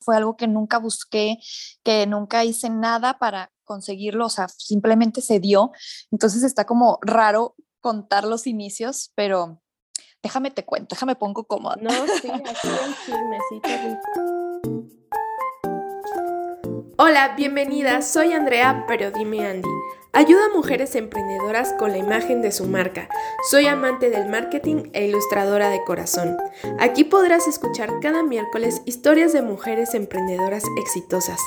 fue algo que nunca busqué, que nunca hice nada para conseguirlo, o sea, simplemente se dio. Entonces está como raro contar los inicios, pero déjame te cuento, déjame pongo cómoda. No, sí, aquí. Hola, bienvenida, soy Andrea, pero dime Andy. Ayuda a mujeres emprendedoras con la imagen de su marca. Soy amante del marketing e ilustradora de corazón. Aquí podrás escuchar cada miércoles historias de mujeres emprendedoras exitosas.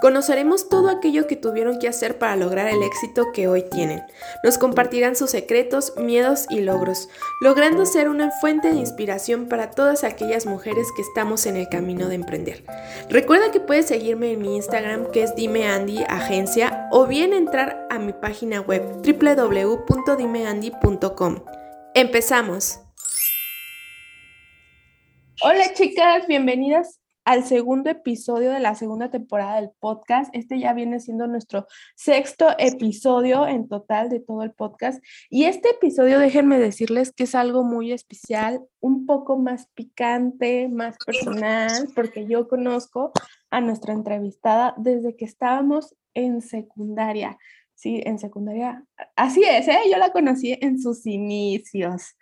Conoceremos todo aquello que tuvieron que hacer para lograr el éxito que hoy tienen. Nos compartirán sus secretos, miedos y logros, logrando ser una fuente de inspiración para todas aquellas mujeres que estamos en el camino de emprender. Recuerda que puedes seguirme en mi Instagram que es Dime Andy Agencia o bien entrar a mi página web www.dimeandy.com. Empezamos. Hola chicas, bienvenidas al segundo episodio de la segunda temporada del podcast. Este ya viene siendo nuestro sexto episodio en total de todo el podcast. Y este episodio, déjenme decirles que es algo muy especial, un poco más picante, más personal, porque yo conozco a nuestra entrevistada desde que estábamos en secundaria. Sí, en secundaria. Así es, ¿eh? yo la conocí en sus inicios.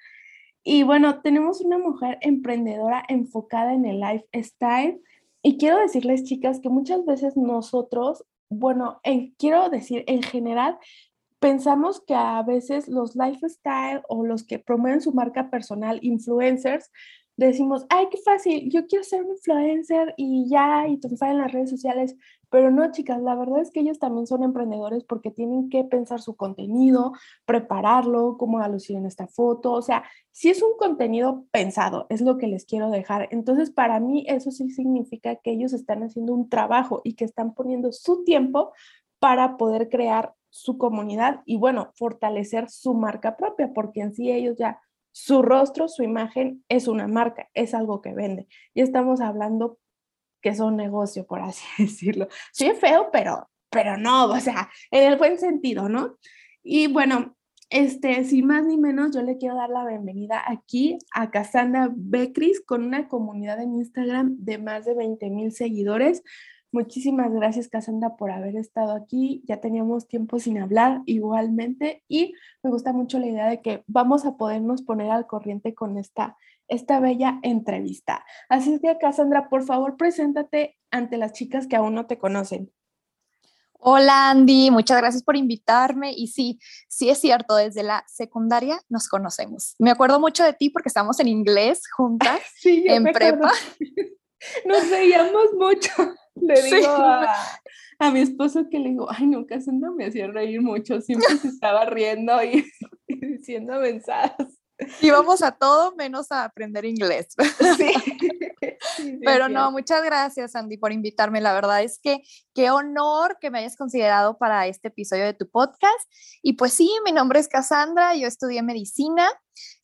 Y bueno, tenemos una mujer emprendedora enfocada en el lifestyle. Y quiero decirles, chicas, que muchas veces nosotros, bueno, quiero decir, en general, pensamos que a veces los lifestyle o los que promueven su marca personal, influencers, decimos, ay, qué fácil, yo quiero ser un influencer y ya, y triunfar en las redes sociales, pero no, chicas, la verdad es que ellos también son emprendedores porque tienen que pensar su contenido, prepararlo, cómo va en esta foto, o sea, si es un contenido pensado, es lo que les quiero dejar. Entonces, para mí eso sí significa que ellos están haciendo un trabajo y que están poniendo su tiempo para poder crear su comunidad y bueno, fortalecer su marca propia, porque en sí ellos ya su rostro, su imagen es una marca, es algo que vende. Y estamos hablando que es un negocio, por así decirlo. Sí, feo, pero, pero no, o sea, en el buen sentido, ¿no? Y bueno, este, sin más ni menos, yo le quiero dar la bienvenida aquí a Cassandra Becris con una comunidad en Instagram de más de 20 mil seguidores. Muchísimas gracias, Cassandra, por haber estado aquí. Ya teníamos tiempo sin hablar igualmente y me gusta mucho la idea de que vamos a podernos poner al corriente con esta, esta bella entrevista. Así es que, Cassandra, por favor, preséntate ante las chicas que aún no te conocen. Hola Andy, muchas gracias por invitarme y sí, sí es cierto, desde la secundaria nos conocemos. Me acuerdo mucho de ti porque estamos en inglés juntas sí, en prepa. Nos veíamos mucho. Le digo a, mi esposo que le digo, ay, no, no me hacía reír mucho, siempre se estaba riendo y, diciendo mensajes. Íbamos a todo menos a aprender inglés. Sí. Pero no, muchas gracias, Andy, por invitarme. La verdad es que qué honor que me hayas considerado para este episodio de tu podcast. Y pues sí, mi nombre es Cassandra, yo estudié medicina,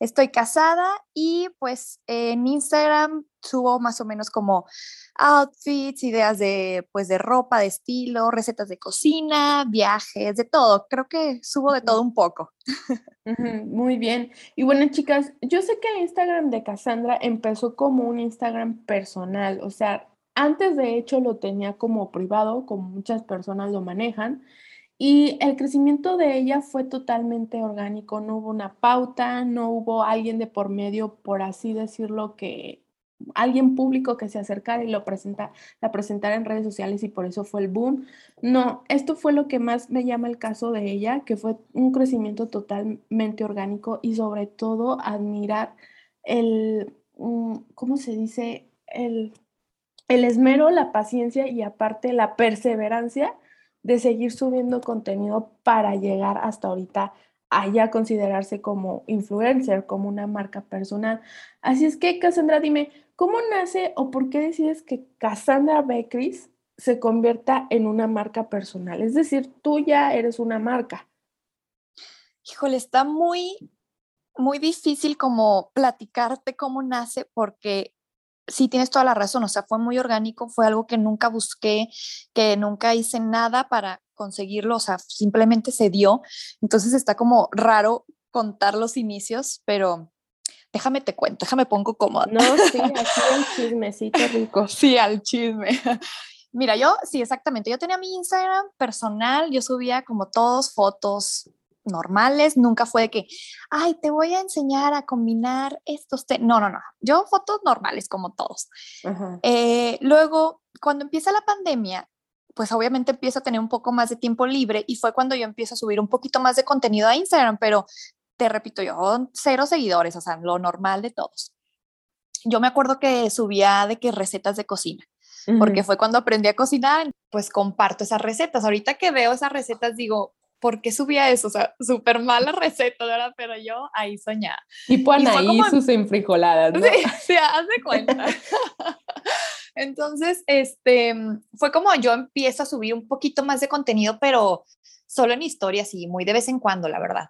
estoy casada y pues en Instagram subo más o menos como outfits, ideas de, pues, de ropa, de estilo, recetas de cocina, viajes, de todo. Creo que subo de todo un poco. muy bien. Y bueno, chicas, yo sé que el Instagram de Cassandra empezó como un Instagram personal, o sea, antes de hecho lo tenía como privado, como muchas personas lo manejan. Y el crecimiento de ella fue totalmente orgánico, no hubo una pauta, no hubo alguien de por medio, por así decirlo, que alguien público que se acercara y lo presenta, la presentara en redes sociales y por eso fue el boom. No, esto fue lo que más me llama el caso de ella, que fue un crecimiento totalmente orgánico y sobre todo admirar el, ¿cómo se dice? El, el esmero, la paciencia y aparte la perseverancia de seguir subiendo contenido para llegar hasta ahorita a considerarse como influencer, como una marca personal. Así es que, Cassandra, dime, ¿Cómo nace o por qué decides que Cassandra Becris se convierta en una marca personal? Es decir, tú ya eres una marca. Híjole, está muy, muy difícil como platicarte cómo nace porque sí tienes toda la razón, o sea, fue muy orgánico, fue algo que nunca busqué, que nunca hice nada para conseguirlo, o sea, simplemente se dio. Entonces está como raro contar los inicios, pero déjame te cuento, déjame pongo cómoda. No, sí, aquí el chismecito rico. Sí, al chisme. Mira, yo, sí, exactamente. Yo tenía mi Instagram personal, yo subía como todos fotos normales, nunca fue de que, ay, te voy a enseñar a combinar estos. No, no, no. Yo fotos normales como todos. Eh, luego, cuando empieza la pandemia, pues obviamente empiezo a tener un poco más de tiempo libre y fue cuando yo empiezo a subir un poquito más de contenido a Instagram, pero te repito, yo cero seguidores, o sea, lo normal de todos. Yo me acuerdo que subía de que recetas de cocina porque fue cuando aprendí a cocinar, pues comparto esas recetas. Ahorita que veo esas recetas digo, ¿por qué subía eso? O sea, súper mala receta, ¿verdad? Pero yo ahí soñaba. Tipo Anaí y sus enfrijoladas, ¿no? Sí, sí, haz de cuenta. Entonces, este, fue como yo empiezo a subir un poquito más de contenido, pero solo en historias y muy de vez en cuando, la verdad.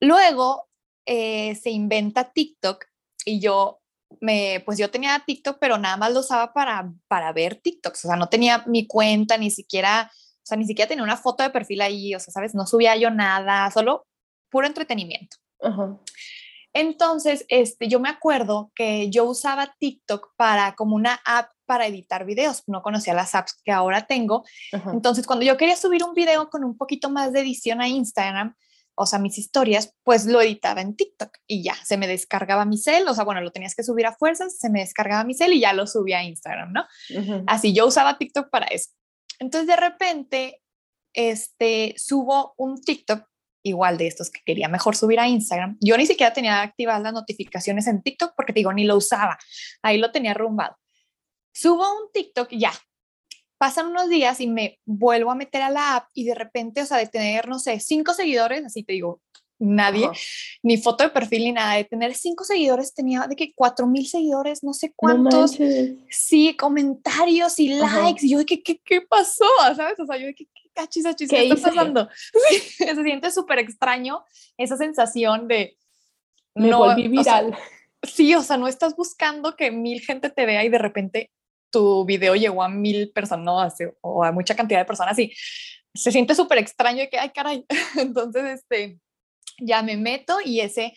Luego eh, se inventa TikTok y yo me, pues yo tenía TikTok, pero nada más lo usaba para, para ver TikToks, o sea, no tenía mi cuenta, ni siquiera, o sea, ni siquiera tenía una foto de perfil ahí, o sea, ¿sabes? No subía yo nada, solo puro entretenimiento. Entonces, este, yo me acuerdo que yo usaba TikTok para como una app para editar videos, no conocía las apps que ahora tengo. Entonces, cuando yo quería subir un video con un poquito más de edición a Instagram, o sea, mis historias, pues lo editaba en TikTok y ya, se me descargaba mi cel, o sea, bueno, lo tenías que subir a fuerzas, se me descargaba mi cel y ya lo subía a Instagram, ¿no? Así yo usaba TikTok para eso. Entonces, de repente, este, subo un TikTok igual de estos que quería mejor subir a Instagram. Yo ni siquiera tenía activadas las notificaciones en TikTok porque digo, ni lo usaba. Ahí lo tenía arrumbado. Subo un TikTok ya, pasan unos días y me vuelvo a meter a la app y de repente, o sea, de tener, no sé, cinco seguidores, así te digo, nadie, ni foto de perfil ni nada, de tener cinco seguidores, tenía de que cuatro mil seguidores, no sé cuántos, sí, comentarios y likes, y yo de que, ¿qué, qué pasó? ¿Sabes? O sea, yo de que, ¿qué cachis, ¿qué, ¿Qué está pasando? se siente súper extraño esa sensación de... Me no, volví viral. sí, o sea, no estás buscando que mil gente te vea y de repente tu video llegó a mil personas o a mucha cantidad de personas y se siente súper extraño de que, ay, caray. Entonces, este, ya me meto y ese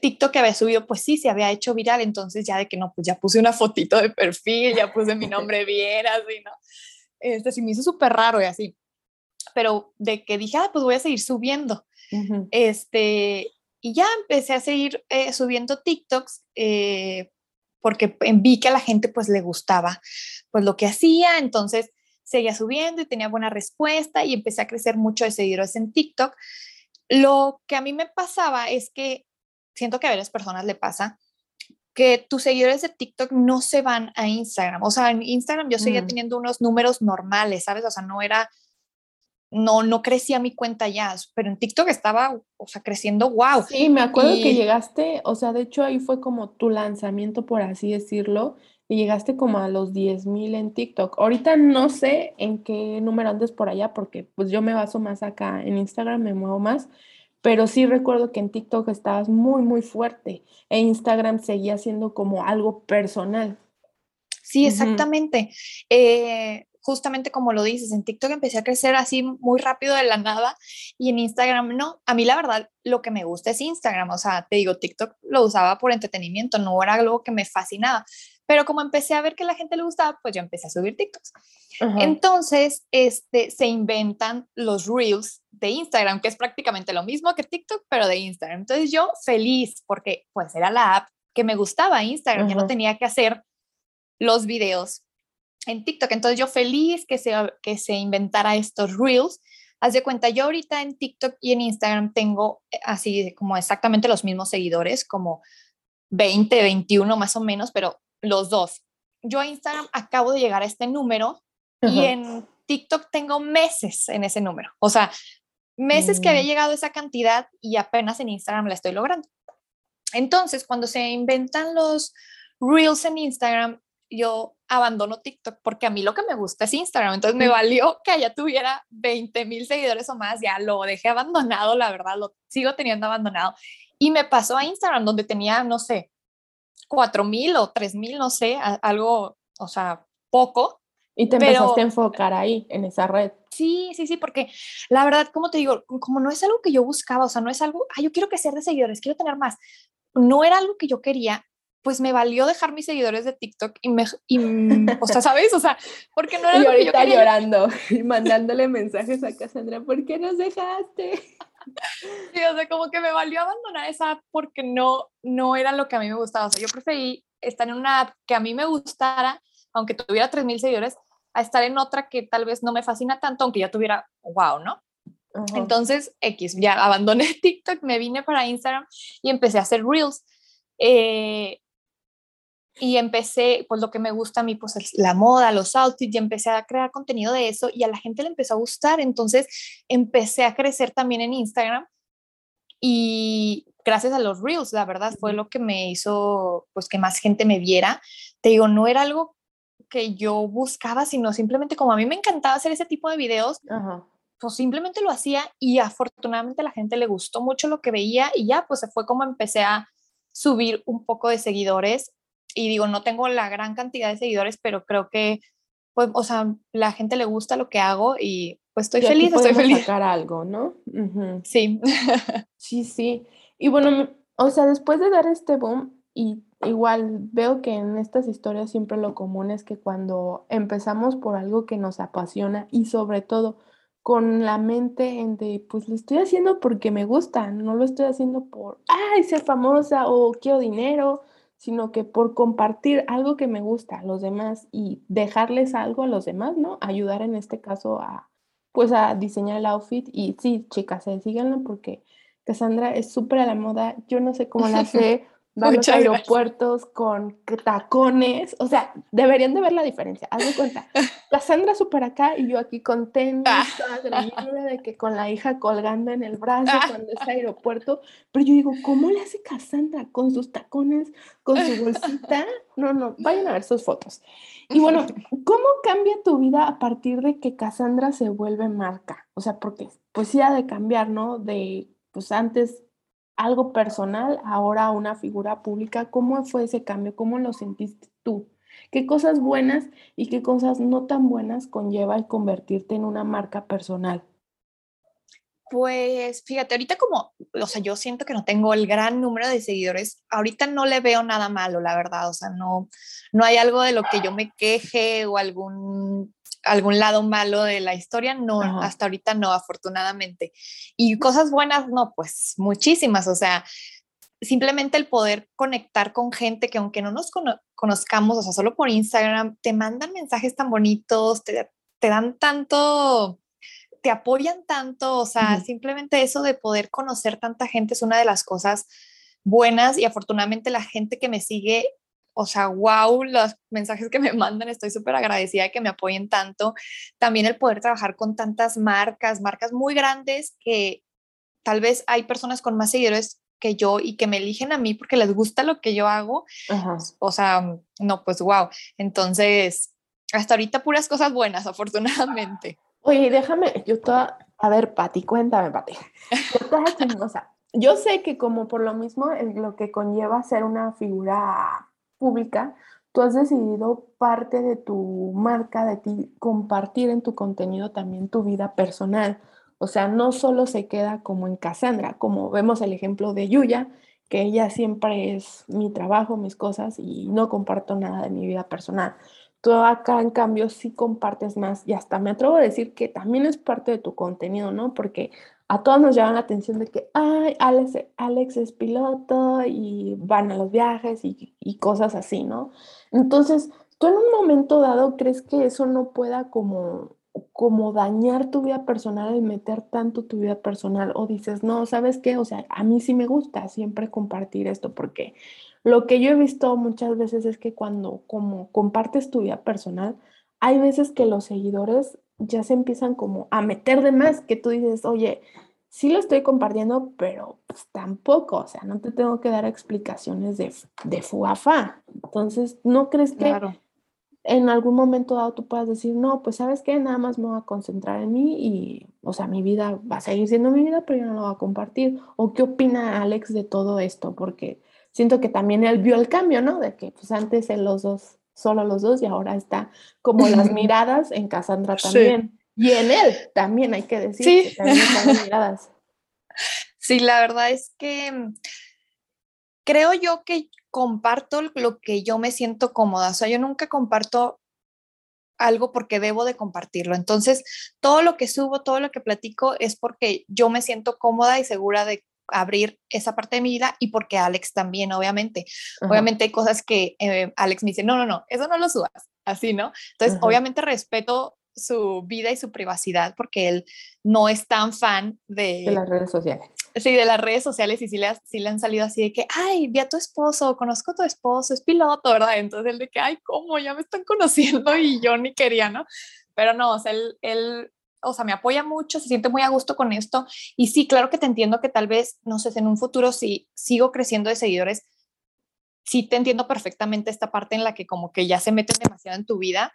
TikTok que había subido, pues sí, se había hecho viral. Entonces, ya de que no, pues ya puse una fotito de perfil, ya puse mi nombre bien, así, ¿no? Este, sí me hizo súper raro y así. Pero de que dije, ah, pues voy a seguir subiendo. Este, y ya empecé a seguir eh, subiendo TikToks. Eh, porque vi que a la gente pues le gustaba pues lo que hacía, entonces seguía subiendo y tenía buena respuesta y empecé a crecer mucho de seguidores en TikTok. Lo que a mí me pasaba es que siento que a varias personas le pasa que tus seguidores de TikTok no se van a Instagram. O sea, en Instagram yo seguía mm. teniendo unos números normales, ¿sabes? O sea, no era no, no crecía mi cuenta ya, pero en TikTok estaba, o sea, creciendo, wow. Sí, me acuerdo que llegaste, o sea, de hecho ahí fue como tu lanzamiento, por así decirlo, y llegaste como a los 10 mil en TikTok. Ahorita no sé en qué número andes por allá, porque pues yo me baso más acá en Instagram, me muevo más, pero sí recuerdo que en TikTok estabas muy, muy fuerte, e Instagram seguía siendo como algo personal. Sí, exactamente. eh, justamente como lo dices, en TikTok empecé a crecer así muy rápido de la nada y en Instagram no. A mí la verdad lo que me gusta es Instagram, o sea, te digo, TikTok lo usaba por entretenimiento, no era algo que me fascinaba. Pero como empecé a ver que a la gente le gustaba, pues yo empecé a subir TikToks. Entonces, este, se inventan los Reels de Instagram, que es prácticamente lo mismo que TikTok, pero de Instagram. Entonces yo feliz porque pues era la app que me gustaba Instagram, ya no tenía que hacer los videos en TikTok. Entonces yo feliz que se, que se inventara estos reels. Haz de cuenta, yo ahorita en TikTok y en Instagram tengo eh, así como exactamente los mismos seguidores, como 20, 21 más o menos, pero los dos. Yo en Instagram acabo de llegar a este número y en TikTok tengo meses en ese número. O sea, meses que había mm. llegado a esa cantidad y apenas en Instagram la estoy logrando. Entonces, cuando se inventan los reels en Instagram, yo abandono TikTok porque a mí lo que me gusta es Instagram. Entonces me valió que allá tuviera 20 mil seguidores o más, ya lo dejé abandonado, la verdad, lo sigo teniendo abandonado. Y me pasó a Instagram donde tenía, no sé, 4 mil o 3 mil, no sé, algo, o sea, poco. Y te empezaste a enfocar ahí, en esa red. Sí, sí, sí, porque la verdad, como te digo, como no es algo que yo buscaba, o sea, no es algo, ah, yo quiero crecer de seguidores, quiero tener más no era algo que yo quería, pues me valió dejar mis seguidores de TikTok y me, y, o sea, ¿sabes? O sea, porque no era y lo que yo quería. llorando y mandándole mensajes a Cassandra, ¿por qué nos dejaste? Sí, o sea, como que me valió abandonar esa app porque no, no era lo que a mí me gustaba. O sea, yo preferí estar en una app que a mí me gustara, aunque tuviera 3.000 seguidores, a estar en otra que tal vez no me fascina tanto, aunque ya tuviera, wow, ¿no? Entonces, X, ya abandoné TikTok, me vine para Instagram y empecé a hacer Reels. Eh, y empecé, pues lo que me gusta a mí, pues es la moda, los outfits, y empecé a crear contenido de eso y a la gente le empezó a gustar. Entonces empecé a crecer también en Instagram y gracias a los reels, la verdad, fue lo que me hizo, pues que más gente me viera. Te digo, no era algo que yo buscaba, sino simplemente como a mí me encantaba hacer ese tipo de videos, pues simplemente lo hacía y afortunadamente a la gente le gustó mucho lo que veía y ya, pues se fue como empecé a subir un poco de seguidores y digo, no tengo la gran cantidad de seguidores, pero creo que, pues, o sea, la gente le gusta lo que hago y pues estoy feliz, estoy feliz. sacar algo, ¿no? Sí. sí, sí. Y bueno, o sea, después de dar este boom, y igual veo que en estas historias siempre lo común es que cuando empezamos por algo que nos apasiona y sobre todo con la mente en de, pues lo estoy haciendo porque me gusta, no lo estoy haciendo por, ay, ser famosa o quiero dinero sino que por compartir algo que me gusta a los demás y dejarles algo a los demás, ¿no? Ayudar en este caso a, pues a diseñar el outfit y sí, chicas, eh, síganlo porque Cassandra es súper a la moda, yo no sé cómo la sé, va a los aeropuertos con tacones, o sea, deberían de ver la diferencia, haz de cuenta, Cassandra súper acá y yo aquí con tenis, ah. de que con la hija colgando en el brazo ah. cuando es aeropuerto, pero yo digo, ¿cómo le hace Cassandra con sus tacones, con su bolsita? No, no, vayan a ver sus fotos. Y bueno, ¿cómo cambia tu vida a partir de que Cassandra se vuelve marca? O sea, porque pues sí ha de cambiar, ¿no? De, pues antes algo personal, ahora una figura pública. ¿Cómo fue ese cambio? ¿Cómo lo sentiste tú? ¿Qué cosas buenas y qué cosas no tan buenas conlleva el convertirte en una marca personal? Pues fíjate, ahorita como, o sea, yo siento que no tengo el gran número de seguidores, ahorita no le veo nada malo, la verdad, o sea, no, no hay algo de lo que yo me queje o algún algún lado malo de la historia, no, hasta ahorita no, afortunadamente. Y cosas buenas, no, pues muchísimas, o sea, simplemente el poder conectar con gente que aunque no nos conozcamos, o sea, solo por Instagram, te mandan mensajes tan bonitos, te, dan tanto, te apoyan tanto, o sea, simplemente eso de poder conocer tanta gente es una de las cosas buenas y afortunadamente la gente que me sigue o sea, wow, los mensajes que me mandan, estoy súper agradecida de que me apoyen tanto. También el poder trabajar con tantas marcas, marcas muy grandes que tal vez hay personas con más seguidores que yo y que me eligen a mí porque les gusta lo que yo hago. O sea, no, pues wow. Entonces, hasta ahorita puras cosas buenas, afortunadamente. Oye, déjame, yo toda, a ver, Pati, cuéntame, Pati. Yo Yo sé que como por lo mismo lo que conlleva ser una figura pública, tú has decidido parte de tu marca, de ti, compartir en tu contenido también tu vida personal. O sea, no solo se queda como en Cassandra, como vemos el ejemplo de Yuya, que ella siempre es mi trabajo, mis cosas y no comparto nada de mi vida personal. Tú acá, en cambio, sí compartes más y hasta me atrevo a decir que también es parte de tu contenido, ¿no? Porque a todos nos llama la atención de que, ay, Alex, Alex es piloto y van a los viajes y, cosas así, ¿no? Entonces, tú en un momento dado crees que eso no pueda como, como dañar tu vida personal y meter tanto tu vida personal o dices, no, ¿sabes qué? O sea, a mí sí me gusta siempre compartir esto porque lo que yo he visto muchas veces es que cuando como compartes tu vida personal, hay veces que los seguidores ya se empiezan como a meter de más, que tú dices, oye, sí lo estoy compartiendo, pero pues tampoco, o sea, no te tengo que dar explicaciones de, de fuafa. Entonces, ¿no crees que en algún momento dado tú puedas decir, no, pues sabes qué, nada más me voy a concentrar en mí y, o sea, mi vida va a seguir siendo mi vida, pero yo no lo voy a compartir? ¿O qué opina Alex de todo esto? Porque siento que también él vio el cambio, ¿no? De que pues antes en los dos solo los dos y ahora está como las miradas en Cassandra también. Y en él también hay que decir sí. que también están las miradas. Sí, la verdad es que creo yo que comparto lo que yo me siento cómoda, o sea, yo nunca comparto algo porque debo de compartirlo. Entonces, todo lo que subo, todo lo que platico es porque yo me siento cómoda y segura de abrir esa parte de mi vida y porque Alex también, obviamente. Obviamente hay cosas que eh, Alex me dice, no, no, no, eso no lo subas, así, ¿no? Entonces, obviamente respeto su vida y su privacidad porque él no es tan fan de, de las redes sociales. Sí, de las redes sociales y sí le, sí le han salido así de que, ay, vi a tu esposo, conozco a tu esposo, es piloto, ¿verdad? Entonces él de que, ay, ¿cómo? Ya me están conociendo y yo ni quería, ¿no? Pero no, o sea, él, él o sea, me apoya mucho, se siente muy a gusto con esto. Y sí, claro que te entiendo que tal vez, no sé, en un futuro si sigo creciendo de seguidores, sí te entiendo perfectamente esta parte en la que como que ya se meten demasiado en tu vida.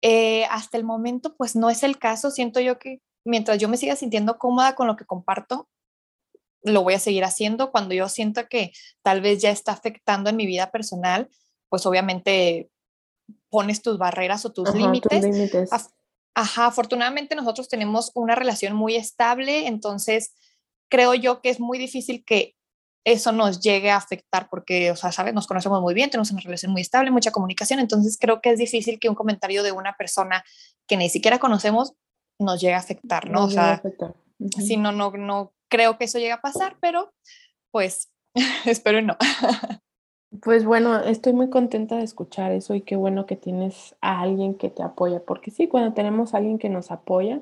Eh, hasta el momento, pues no es el caso. Siento yo que mientras yo me siga sintiendo cómoda con lo que comparto, lo voy a seguir haciendo. Cuando yo siento que tal vez ya está afectando en mi vida personal, pues obviamente pones tus barreras o tus límites. Ajá, afortunadamente nosotros tenemos una relación muy estable, entonces creo yo que es muy difícil que eso nos llegue a afectar porque, o sea, ¿sabes? Nos conocemos muy bien, tenemos una relación muy estable, mucha comunicación, entonces creo que es difícil que un comentario de una persona que ni siquiera conocemos nos llegue a afectar, ¿no? o sea, si no, no, no creo que eso llegue a pasar, pero pues espero no. Pues bueno, estoy muy contenta de escuchar eso y qué bueno que tienes a alguien que te apoya, porque sí, cuando tenemos a alguien que nos apoya,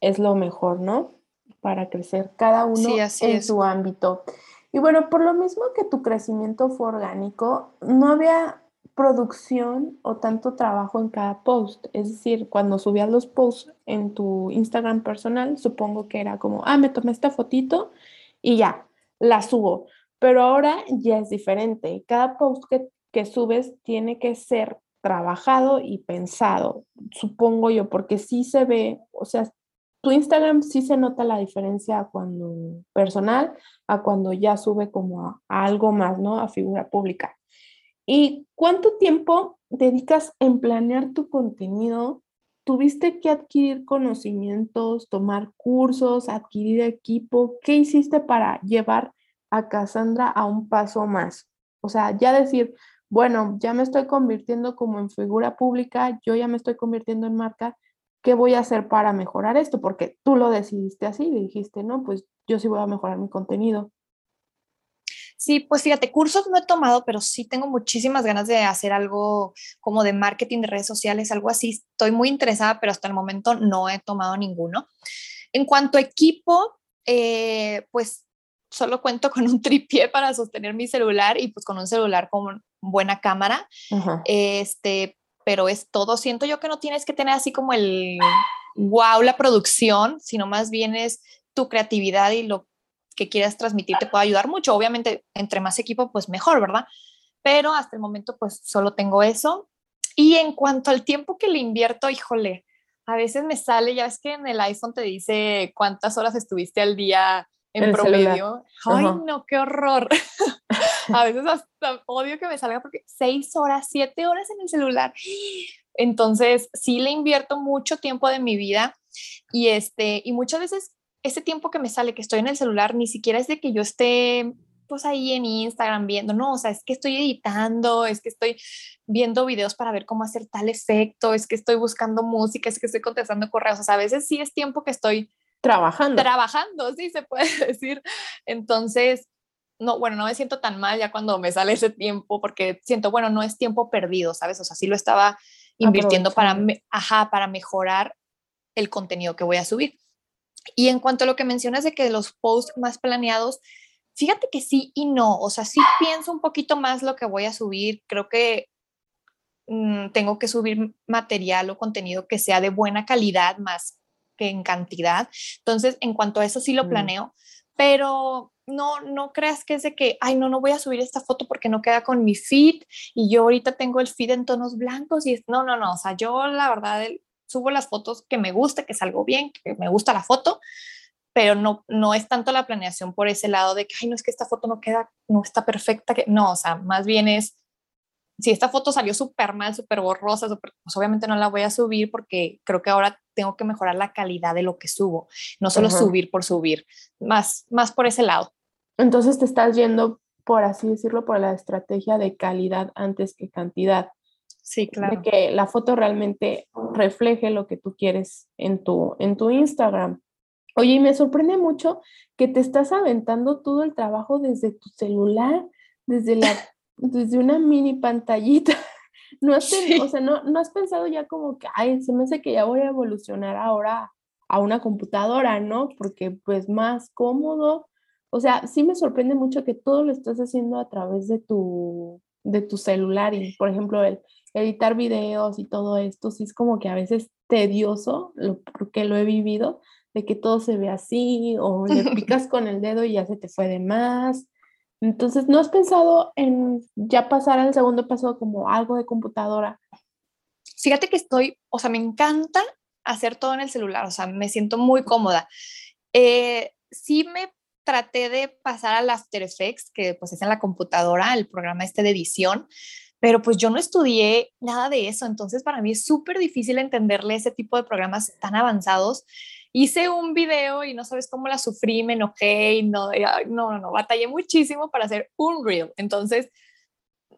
es lo mejor, ¿no? Para crecer cada uno en su ámbito. Y bueno, por lo mismo que tu crecimiento fue orgánico, no había producción o tanto trabajo en cada post. Es decir, cuando subías los posts en tu Instagram personal, supongo que era como, ah, me tomé esta fotito y ya, la subo pero ahora ya es diferente. Cada post que, que subes tiene que ser trabajado y pensado, supongo yo, porque sí se ve, o sea, tu Instagram sí se nota la diferencia cuando personal a cuando ya sube como a, algo más, ¿no? A figura pública. ¿Y cuánto tiempo dedicas en planear tu contenido? ¿Tuviste que adquirir conocimientos, tomar cursos, adquirir equipo? ¿Qué hiciste para llevar a Cassandra a un paso más. O sea, ya decir, bueno, ya me estoy convirtiendo como en figura pública, yo ya me estoy convirtiendo en marca, ¿qué voy a hacer para mejorar esto? Porque tú lo decidiste así, dijiste, no, pues yo sí voy a mejorar mi contenido. Sí, pues fíjate, cursos no he tomado, pero sí tengo muchísimas ganas de hacer algo como de marketing de redes sociales, algo así. Estoy muy interesada, pero hasta el momento no he tomado ninguno. En cuanto a equipo, eh, pues solo cuento con un tripié para sostener mi celular y pues con un celular con buena cámara. Este, pero es todo. Siento yo que no tienes que tener así como el wow, la producción, sino más bien es tu creatividad y lo que quieras transmitir te puede ayudar mucho. Obviamente, entre más equipo, pues mejor, ¿verdad? Pero hasta el momento, pues solo tengo eso. Y en cuanto al tiempo que le invierto, híjole, a veces me sale, ya ves que en el iPhone te dice cuántas horas estuviste al día en promedio. Ay, no, qué horror. a veces hasta odio que me salga porque seis horas, siete horas en el celular. Entonces, sí le invierto mucho tiempo de mi vida y este, y muchas veces ese tiempo que me sale que estoy en el celular ni siquiera es de que yo esté pues ahí en Instagram viendo, no, o sea, es que estoy editando, es que estoy viendo videos para ver cómo hacer tal efecto, es que estoy buscando música, es que estoy contestando correos, o sea, a veces sí es tiempo que estoy Trabajando. Trabajando, sí, se puede decir. Entonces, no, bueno, no me siento tan mal ya cuando me sale ese tiempo, porque siento, bueno, no es tiempo perdido, ¿sabes? O sea, sí lo estaba invirtiendo para, ajá, para mejorar el contenido que voy a subir. Y en cuanto a lo que mencionas de que los posts más planeados, fíjate que sí y no, o sea, sí pienso un poquito más lo que voy a subir, creo que mm, tengo que subir material o contenido que sea de buena calidad más que en cantidad. Entonces, en cuanto a eso sí lo mm. planeo, pero no, no creas que es de que, ay, no, no voy a subir esta foto porque no queda con mi feed y yo ahorita tengo el feed en tonos blancos y es, no, no, no, o sea, yo la verdad subo las fotos que me gusta, que salgo bien, que me gusta la foto, pero no, no es tanto la planeación por ese lado de que, ay, no es que esta foto no queda, no está perfecta, que no, o sea, más bien es si esta foto salió súper mal, súper borrosa, pues obviamente no la voy a subir porque creo que ahora tengo que mejorar la calidad de lo que subo, no solo subir por subir, más, más por ese lado. Entonces te estás yendo por así decirlo, por la estrategia de calidad antes que cantidad. Sí, claro. De que la foto realmente refleje lo que tú quieres en tu, en tu Instagram. Oye, y me sorprende mucho que te estás aventando todo el trabajo desde tu celular, desde, la, desde una mini pantallita. No has, o sea, no, no has pensado ya como que, ay, se me hace que ya voy a evolucionar ahora a una computadora, ¿no? Porque pues más cómodo. O sea, sí me sorprende mucho que todo lo estás haciendo a través de tu, de tu celular y, por ejemplo, el editar videos y todo esto, sí es como que a veces tedioso, lo, porque lo he vivido, de que todo se ve así o le picas con el dedo y ya se te fue de más. Entonces, ¿no has pensado en ya pasar al segundo paso como algo de computadora? Fíjate que estoy, o sea, me encanta hacer todo en el celular, o sea, me siento muy cómoda. Eh, sí me traté de pasar al After Effects, que pues es en la computadora, el programa este de edición, pero pues yo no estudié nada de eso, entonces para mí es súper difícil entenderle ese tipo de programas tan avanzados. Hice un video y no sabes cómo la sufrí, me enojé y no, no, no, no, batallé muchísimo para hacer un reel. Entonces,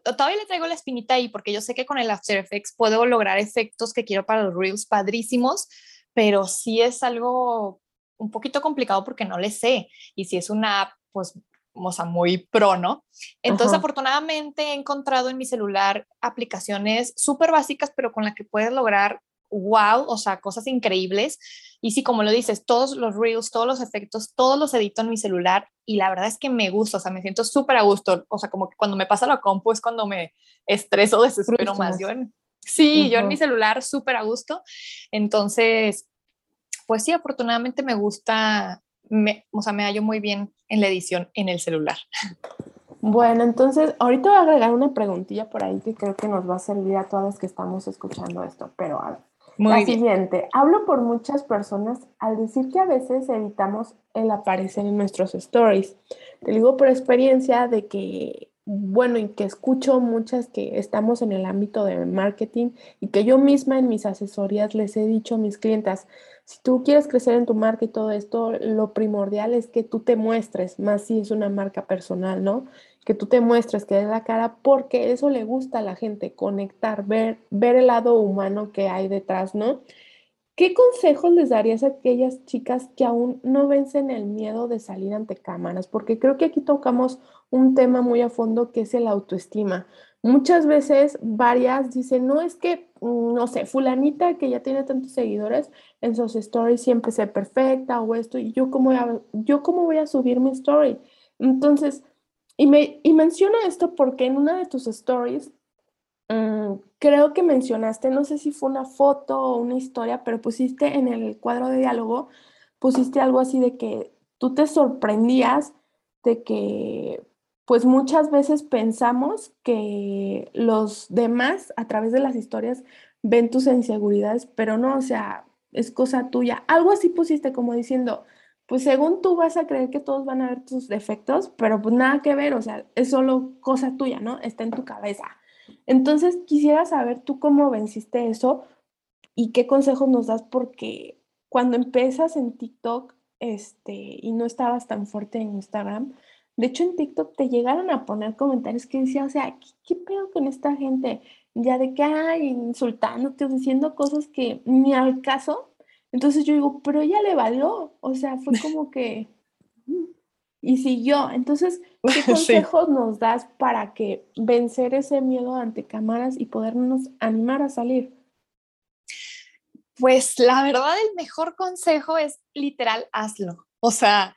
todavía le traigo la espinita ahí porque yo sé que con el After Effects puedo lograr efectos que quiero para los reels padrísimos, pero sí es algo un poquito complicado porque no le sé. Y si es una app, pues o sea, muy pro, ¿no? Entonces, afortunadamente he encontrado en mi celular aplicaciones súper básicas, pero con las que puedes lograr wow, o sea, cosas increíbles. Y sí, como lo dices, todos los reels, todos los efectos, todos los edito en mi celular y la verdad es que me gusta, o sea, me siento súper a gusto. O sea, como que cuando me pasa la compu es cuando me estreso, desespero más. Yo sí, yo en mi celular súper a gusto. Entonces, pues sí, afortunadamente me gusta me, o sea, me hallo muy bien en la edición en el celular. Bueno, entonces ahorita voy a agregar una preguntilla por ahí que creo que nos va a servir a todas las que estamos escuchando esto, pero a ver. La siguiente, hablo por muchas personas al decir que a veces evitamos el aparecer en nuestros stories. Te digo por experiencia de que, bueno, y que escucho muchas que estamos en el ámbito de marketing y que yo misma en mis asesorías les he dicho a mis clientas, si tú quieres crecer en tu marca y todo esto, lo primordial es que tú te muestres, más si es una marca personal, ¿no? Que tú te muestres, que des la cara, porque eso le gusta a la gente, conectar, ver, ver el lado humano que hay detrás, ¿no? ¿Qué consejos les darías a aquellas chicas que aún no vencen el miedo de salir ante cámaras? Porque creo que aquí tocamos un tema muy a fondo que es el autoestima. Muchas veces varias dicen, no es que, mm, no sé, fulanita que ya tiene tantos seguidores en sus stories siempre sea perfecta o esto, y yo cómo, yo cómo voy a subir mi story. Entonces, y, me, y menciono esto porque en una de tus stories, mm, creo que mencionaste, no sé si fue una foto o una historia, pero pusiste en el cuadro de diálogo, pusiste algo así de que tú te sorprendías de que pues muchas veces pensamos que los demás a través de las historias ven tus inseguridades, pero no, o sea, es cosa tuya. Algo así pusiste como diciendo, pues según tú vas a creer que todos van a ver tus defectos, pero pues nada que ver, o sea, es solo cosa tuya, ¿no? Está en tu cabeza. Entonces, quisiera saber tú cómo venciste eso y qué consejos nos das porque cuando empiezas en TikTok este, y no estabas tan fuerte en Instagram, de hecho, en TikTok te llegaron a poner comentarios que decían, o sea, ¿qué, pedo con esta gente? Ya de que, hay insultándote o diciendo cosas que ni al caso. Entonces yo digo, pero ella le valió. O sea, fue como que... Mm, y siguió. Entonces, ¿qué consejos nos das para que vencer ese miedo ante cámaras y podernos animar a salir? Pues la verdad, el mejor consejo es literal, hazlo. O sea,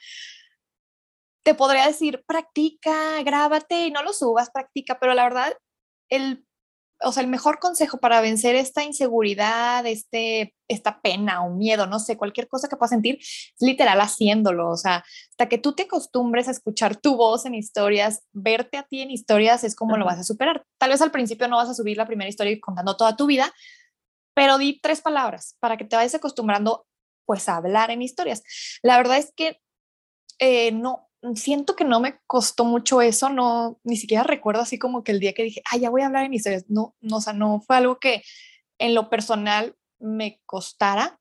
te podría decir, practica, grábate y no lo subas, practica, pero la verdad, el, o sea, el mejor consejo para vencer esta inseguridad, este, esta pena o miedo, no sé, cualquier cosa que puedas sentir, es literal haciéndolo, o sea, hasta que tú te acostumbres a escuchar tu voz en historias, verte a ti en historias es como lo vas a superar. Tal vez al principio no vas a subir la primera historia contando toda tu vida, pero di tres palabras para que te vayas acostumbrando pues a hablar en historias. La verdad es que eh, no, siento que no me costó mucho eso, no, ni siquiera recuerdo así como que el día que dije, ah, ya voy a hablar en historias, no, no, o sea, no fue algo que en lo personal me costara.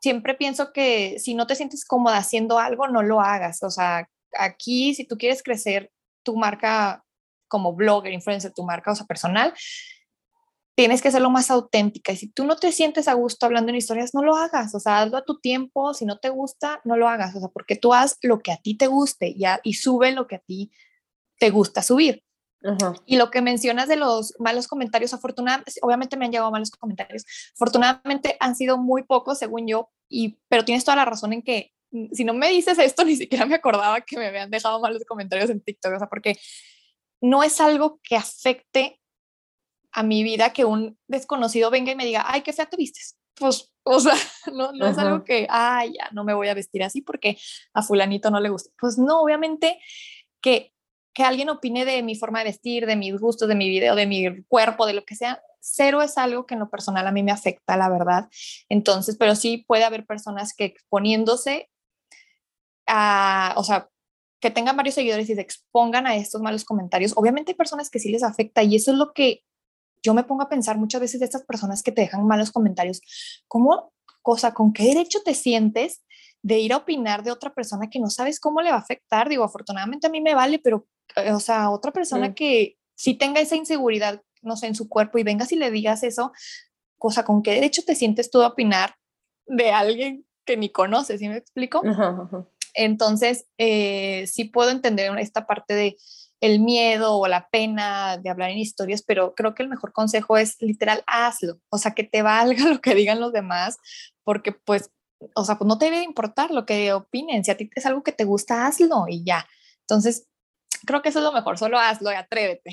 Siempre pienso que si no te sientes cómoda haciendo algo, no lo hagas. O sea, aquí si tú quieres crecer tu marca como blogger, influencer, tu marca, o sea, personal, tienes que ser lo más auténtica. Y si tú no te sientes a gusto hablando en historias, no lo hagas. O sea, hazlo a tu tiempo. Si no te gusta, no lo hagas. O sea, porque tú haz lo que a ti te guste ya, y sube lo que a ti te gusta subir. Y lo que mencionas de los malos comentarios, afortunadamente, obviamente me han llegado malos comentarios. Afortunadamente han sido muy pocos, según yo, y, pero tienes toda la razón en que mm, si no me dices esto, ni siquiera me acordaba que me habían dejado malos comentarios en TikTok, o sea, porque no es algo que afecte a mi vida que un desconocido venga y me diga, ay, qué fea te vistes. Pues, o sea, no, no es algo que, ay, ya no me voy a vestir así porque a fulanito no le gusta. Pues no, obviamente que, que alguien opine de mi forma de vestir, de mis gustos, de mi video, de mi cuerpo, de lo que sea, cero es algo que en lo personal a mí me afecta, la verdad. Entonces, pero sí puede haber personas que exponiéndose a, o sea, que tengan varios seguidores y se expongan a estos malos comentarios. Obviamente hay personas que sí les afecta y eso es lo que yo me pongo a pensar muchas veces de estas personas que te dejan malos comentarios. ¿Cómo, cosa, con qué derecho te sientes de ir a opinar de otra persona que no sabes cómo le va a afectar? Digo, afortunadamente a mí me vale, pero, eh, o sea, otra persona que sí tenga esa inseguridad, no sé, en su cuerpo y vengas y le digas eso, cosa, ¿con qué derecho te sientes tú a opinar de alguien que ni conoces? ¿Sí me explico? Entonces, eh, sí puedo entender esta parte de el miedo o la pena de hablar en historias, pero creo que el mejor consejo es literal, hazlo, o sea, que te valga lo que digan los demás, porque pues, o sea, pues no te debe importar lo que opinen, si a ti es algo que te gusta, hazlo y ya. Entonces, creo que eso es lo mejor, solo hazlo y atrévete.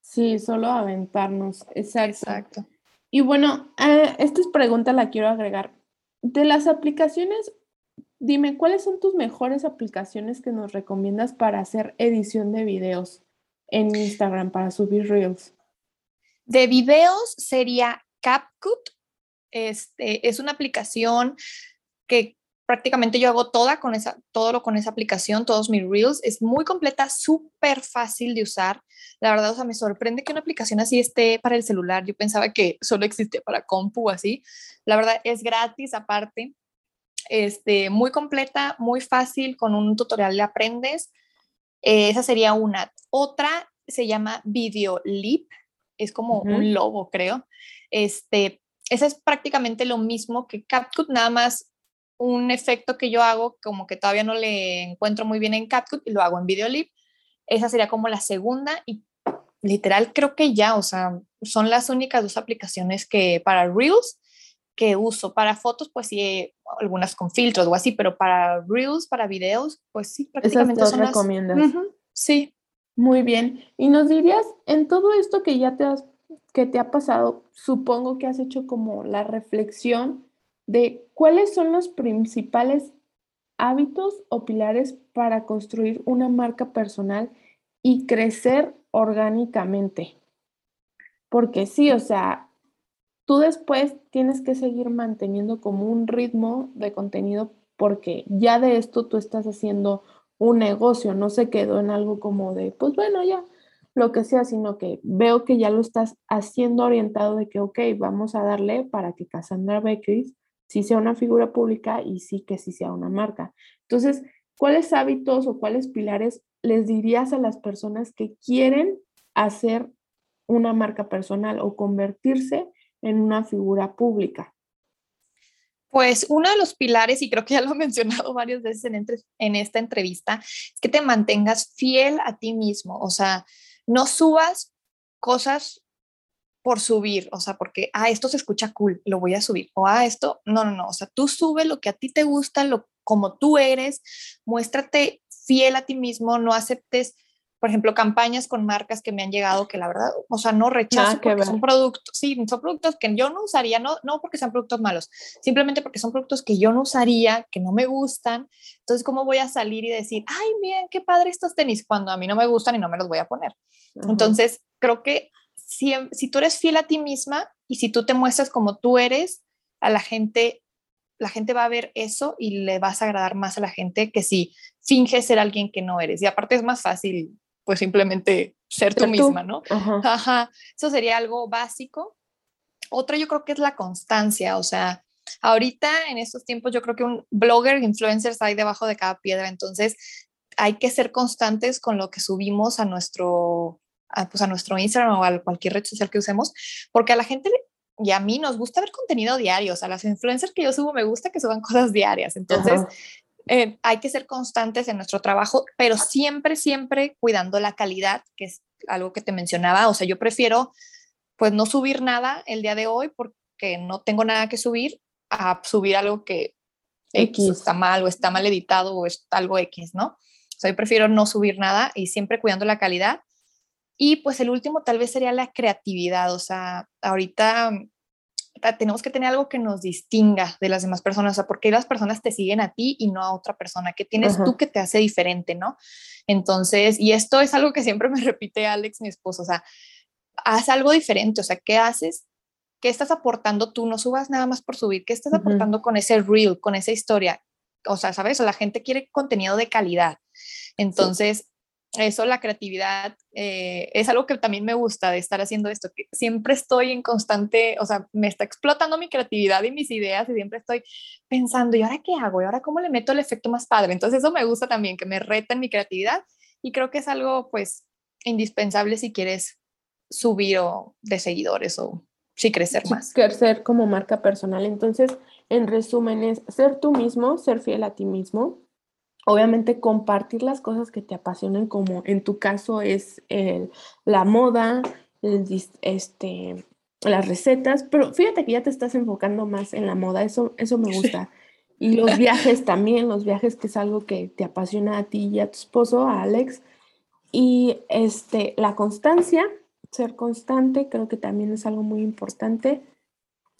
Sí, solo aventarnos, exacto. Exacto. Y bueno, eh, esta pregunta la quiero agregar. De las aplicaciones Dime, ¿cuáles son tus mejores aplicaciones que nos recomiendas para hacer edición de videos en Instagram, para subir reels? De videos sería CapCut. Este, es una aplicación que prácticamente yo hago toda con esa, todo lo con esa aplicación, todos mis reels. Es muy completa, súper fácil de usar. La verdad, o sea, me sorprende que una aplicación así esté para el celular. Yo pensaba que solo existía para compu así. La verdad, es gratis aparte este, muy completa, muy fácil, con un tutorial le aprendes. Eh, esa sería una. Otra se llama Video Leap, es como un lobo, creo. Este, esa es prácticamente lo mismo que CapCut, nada más un efecto que yo hago, como que todavía no le encuentro muy bien en CapCut y lo hago en Video Leap. Esa sería como la segunda y literal creo que ya, o sea, son las únicas dos aplicaciones que para Reels que uso. Para fotos, pues sí, algunas con filtros o así, pero para reels, para videos, pues sí, prácticamente Esas son recomiendas. sí. Muy bien. ¿Y nos dirías, en todo esto que ya te, has, que te ha pasado, supongo que has hecho como la reflexión de cuáles son los principales hábitos o pilares para construir una marca personal y crecer orgánicamente? Porque sí, o sea, tú después tienes que seguir manteniendo como un ritmo de contenido porque ya de esto tú estás haciendo un negocio, no se quedó en algo como de, pues bueno, ya, lo que sea, sino que veo que ya lo estás haciendo orientado de que, ok, vamos a darle para que Cassandra Beckwith sí sea una figura pública y sí que sí sea una marca. Entonces, ¿cuáles hábitos o cuáles pilares les dirías a las personas que quieren hacer una marca personal o convertirse en una figura pública? Pues uno de los pilares, y creo que ya lo he mencionado varias veces en, en esta entrevista, es que te mantengas fiel a ti mismo, o sea, no subas cosas por subir, o sea, porque, ah, esto se escucha cool, lo voy a subir, o ah, esto, no, no, no, o sea, tú sube lo que a ti te gusta, lo como tú eres, muéstrate fiel a ti mismo, no aceptes por ejemplo, campañas con marcas que me han llegado que la verdad, o sea, no rechazo porque son productos, sí, son productos que yo no usaría, no, no porque sean productos malos, simplemente porque son productos que yo no usaría, que no me gustan. Entonces, ¿cómo voy a salir y decir, ay, bien, qué padre estos tenis cuando a mí no me gustan y no me los voy a poner? Entonces, creo que si, si tú eres fiel a ti misma y si tú te muestras como tú eres, a la gente la gente va a ver eso y le vas a agradar más a la gente que si finges ser alguien que no eres. Y aparte es más fácil pues simplemente ser tú misma, ¿no? Ajá. Eso sería algo básico. Otra yo creo que es la constancia, o sea, ahorita en estos tiempos yo creo que un blogger, influencers hay debajo de cada piedra, entonces hay que ser constantes con lo que subimos a nuestro, a, pues a nuestro Instagram o a cualquier red social que usemos, porque a la gente y a mí nos gusta ver contenido diario, o sea, las influencers que yo subo me gusta que suban cosas diarias, entonces eh, hay que ser constantes en nuestro trabajo, pero siempre, siempre cuidando la calidad, que es algo que te mencionaba, o sea, yo prefiero pues no subir nada el día de hoy porque no tengo nada que subir a subir algo que X, está mal o está mal editado o es algo X, ¿no? O sea, yo prefiero no subir nada y siempre cuidando la calidad. Y pues el último tal vez sería la creatividad, o sea, ahorita ah, tenemos que tener algo que nos distinga de las demás personas, o sea, porque las personas te siguen a ti y no a otra persona, que tienes tú que te hace diferente, ¿no? Entonces, y esto es algo que siempre me repite Alex, mi esposo, o sea, haz algo diferente, o sea, ¿qué haces? ¿Qué estás aportando tú? No subas nada más por subir, ¿qué estás aportando con ese reel, con esa historia? O sea, ¿sabes? O la gente quiere contenido de calidad. Entonces, eso, la creatividad, eh, es algo que también me gusta de estar haciendo esto, que siempre estoy en constante, o sea, me está explotando mi creatividad y mis ideas y siempre estoy pensando, ¿y ahora qué hago? ¿Y ahora cómo le meto el efecto más padre? Entonces, eso me gusta también, que me reta en mi creatividad y creo que es algo, pues, indispensable si quieres subir o de seguidores o sí crecer más. Crecer como marca personal. Entonces, en resumen, es ser tú mismo, ser fiel a ti mismo. Obviamente compartir las cosas que te apasionan, como en tu caso es el, la moda, este, las recetas, pero fíjate que ya te estás enfocando más en la moda, eso, eso me gusta. Y los viajes también, los viajes que es algo que te apasiona a ti y a tu esposo, a Alex. Y este, la constancia, ser constante, creo que también es algo muy importante.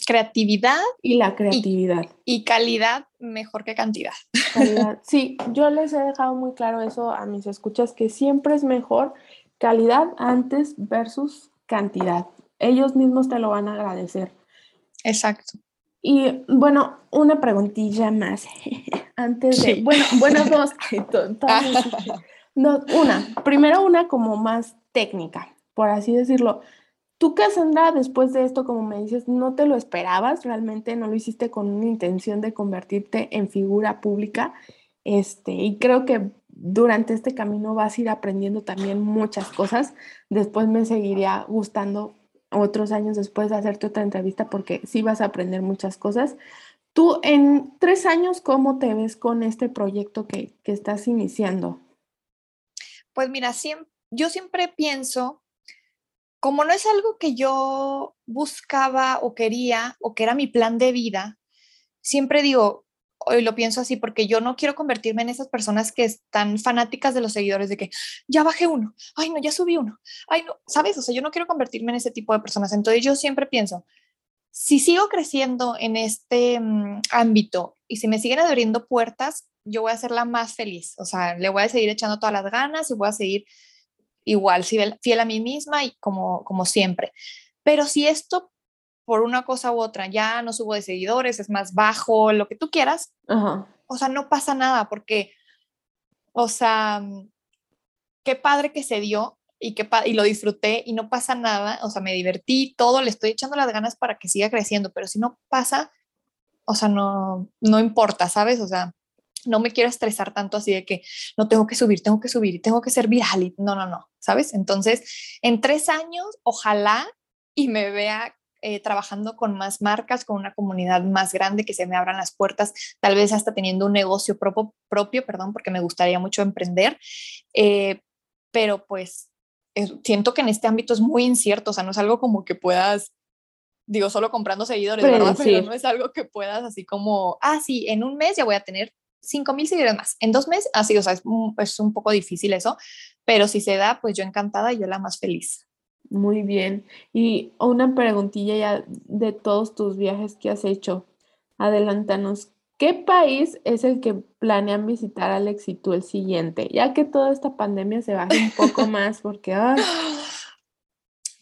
Creatividad. Y la creatividad. Y, calidad mejor que cantidad. Sí, yo les he dejado muy claro eso a mis escuchas, que siempre es mejor calidad antes versus cantidad. Ellos mismos te lo van a agradecer. Exacto. Y bueno, una preguntilla más. Antes de, bueno, bueno, dos. no, una, primero una como más técnica por así decirlo. Tú, Cassandra, después de esto, como me dices, no te lo esperabas, realmente no lo hiciste con una intención de convertirte en figura pública. Este, y creo que durante este camino vas a ir aprendiendo también muchas cosas. Después me seguiría gustando otros años después de hacerte otra entrevista porque sí vas a aprender muchas cosas. Tú en tres años, ¿cómo te ves con este proyecto que, que estás iniciando? Pues mira, yo siempre pienso como no es algo que yo buscaba o quería o que era mi plan de vida, siempre digo, hoy lo pienso así porque yo no quiero convertirme en esas personas que están fanáticas de los seguidores de que ya bajé uno, ay no, ya subí uno, ay no, ¿sabes? O sea, yo no quiero convertirme en ese tipo de personas. Entonces yo siempre pienso, si sigo creciendo en este mm, ámbito y si me siguen abriendo puertas, yo voy a ser la más feliz. O sea, le voy a seguir echando todas las ganas y voy a seguir igual, fiel a mí misma y como, como siempre. Pero si esto por una cosa u otra ya no subo de seguidores, es más bajo, lo que tú quieras, o sea, no pasa nada porque, o sea, qué padre que se dio y, qué y lo disfruté y no pasa nada, o sea, me divertí, todo, le estoy echando las ganas para que siga creciendo, pero si no pasa, o sea, no, no importa, ¿sabes? O sea, no me quiero estresar tanto así de que no tengo que subir, tengo que subir y tengo que ser viral. Y no, no, no, ¿sabes? Entonces, en tres años, ojalá y me vea eh, trabajando con más marcas, con una comunidad más grande, que se me abran las puertas, tal vez hasta teniendo un negocio propio, propio perdón, porque me gustaría mucho emprender. Eh, pero pues siento que en este ámbito es muy incierto, o sea, no es algo como que puedas digo, solo comprando seguidores, ¿verdad? Pero no es algo que puedas así como, ah, sí, en un mes ya voy a tener 5 mil seguidores más en dos meses. Así, o sea, es un, es un poco difícil eso, pero si se da, pues yo encantada y yo la más feliz. Muy bien. Y una preguntilla ya de todos tus viajes que has hecho. Adelántanos. ¿Qué país es el que planean visitar Alex y tú el siguiente? Ya que toda esta pandemia se baje un poco más, porque...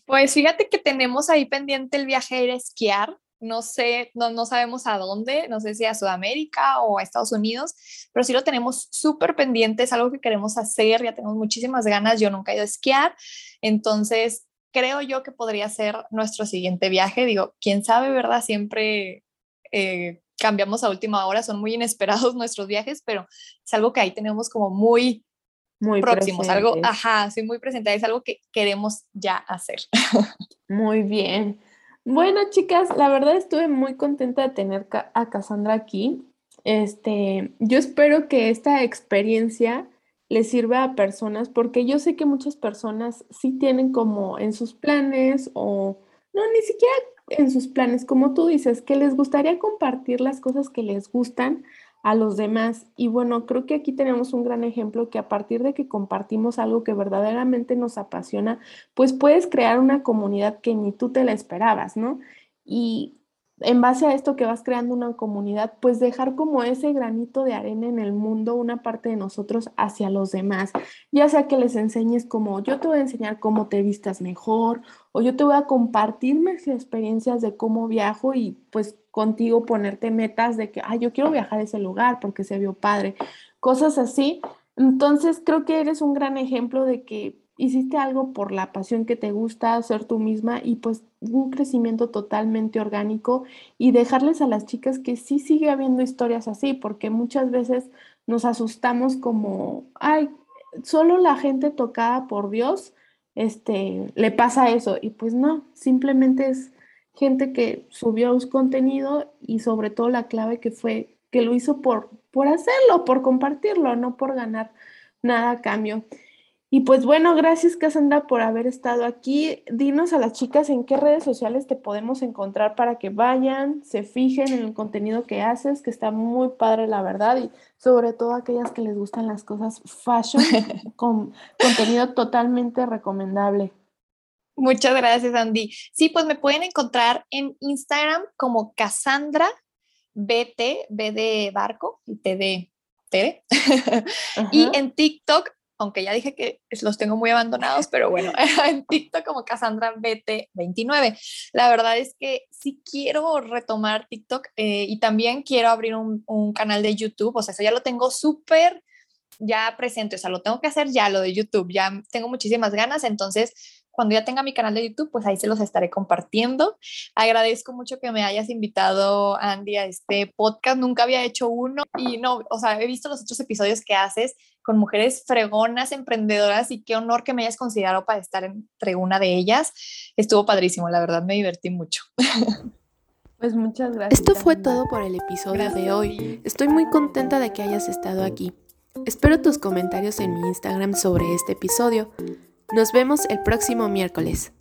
Pues fíjate que tenemos ahí pendiente el viaje a ir a esquiar no sé, no, no sabemos a dónde, no sé si a Sudamérica o a Estados Unidos, pero sí lo tenemos súper pendiente, es algo que queremos hacer, ya tenemos muchísimas ganas, yo nunca he ido a esquiar, entonces creo yo que podría ser nuestro siguiente viaje, digo, quién sabe, ¿verdad? Siempre eh, cambiamos a última hora, son muy inesperados nuestros viajes, pero es algo que ahí tenemos como muy muy próximos, algo, ajá, sí, muy presente, es algo que queremos ya hacer. Muy bien. Bueno, chicas, la verdad estuve muy contenta de tener a Cassandra aquí. Este, yo espero que esta experiencia le sirva a personas, porque yo sé que muchas personas sí tienen como en sus planes o no, ni siquiera en sus planes, como tú dices, que les gustaría compartir las cosas que les gustan a los demás. Y bueno, creo que aquí tenemos un gran ejemplo que a partir de que compartimos algo que verdaderamente nos apasiona, pues puedes crear una comunidad que ni tú te la esperabas, ¿no? Y en base a esto que vas creando una comunidad, pues dejar como ese granito de arena en el mundo, una parte de nosotros hacia los demás, ya sea que les enseñes como yo te voy a enseñar cómo te vistas mejor o yo te voy a compartir mis experiencias de cómo viajo y pues contigo ponerte metas de que, ay, yo quiero viajar a ese lugar porque se vio padre, cosas así. Entonces creo que eres un gran ejemplo de que hiciste algo por la pasión que te gusta, ser tú misma y pues un crecimiento totalmente orgánico y dejarles a las chicas que sí sigue habiendo historias así, porque muchas veces nos asustamos como, ay, solo la gente tocada por Dios, este, le pasa eso y pues no, simplemente es gente que subió su contenido y sobre todo la clave que fue que lo hizo por, por hacerlo, por compartirlo, no por ganar nada a cambio. Y pues bueno, gracias Cassandra por haber estado aquí. Dinos a las chicas en qué redes sociales te podemos encontrar para que vayan, se fijen en el contenido que haces, que está muy padre la verdad, y sobre todo aquellas que les gustan las cosas fashion, con contenido totalmente recomendable. Muchas gracias, Andy. Sí, pues me pueden encontrar en Instagram como Cassandra BT, B de barco y T de y en TikTok aunque ya dije que los tengo muy abandonados, pero bueno, en TikTok como Cassandra BT29. La verdad es que sí quiero retomar TikTok eh, y también quiero abrir un, un, canal de YouTube, o sea, eso ya lo tengo súper ya presente, o sea, lo tengo que hacer ya, lo de YouTube, ya tengo muchísimas ganas, entonces cuando ya tenga mi canal de YouTube, pues ahí se los estaré compartiendo. Agradezco mucho que me hayas invitado, Andy, a este podcast. Nunca había hecho uno y no, o sea, he visto los otros episodios que haces con mujeres fregonas, emprendedoras y qué honor que me hayas considerado para estar entre una de ellas. Estuvo padrísimo, la verdad, me divertí mucho. Pues muchas gracias. Esto fue todo por el episodio de hoy. Estoy muy contenta de que hayas estado aquí. Espero tus comentarios en mi Instagram sobre este episodio. Nos vemos el próximo miércoles.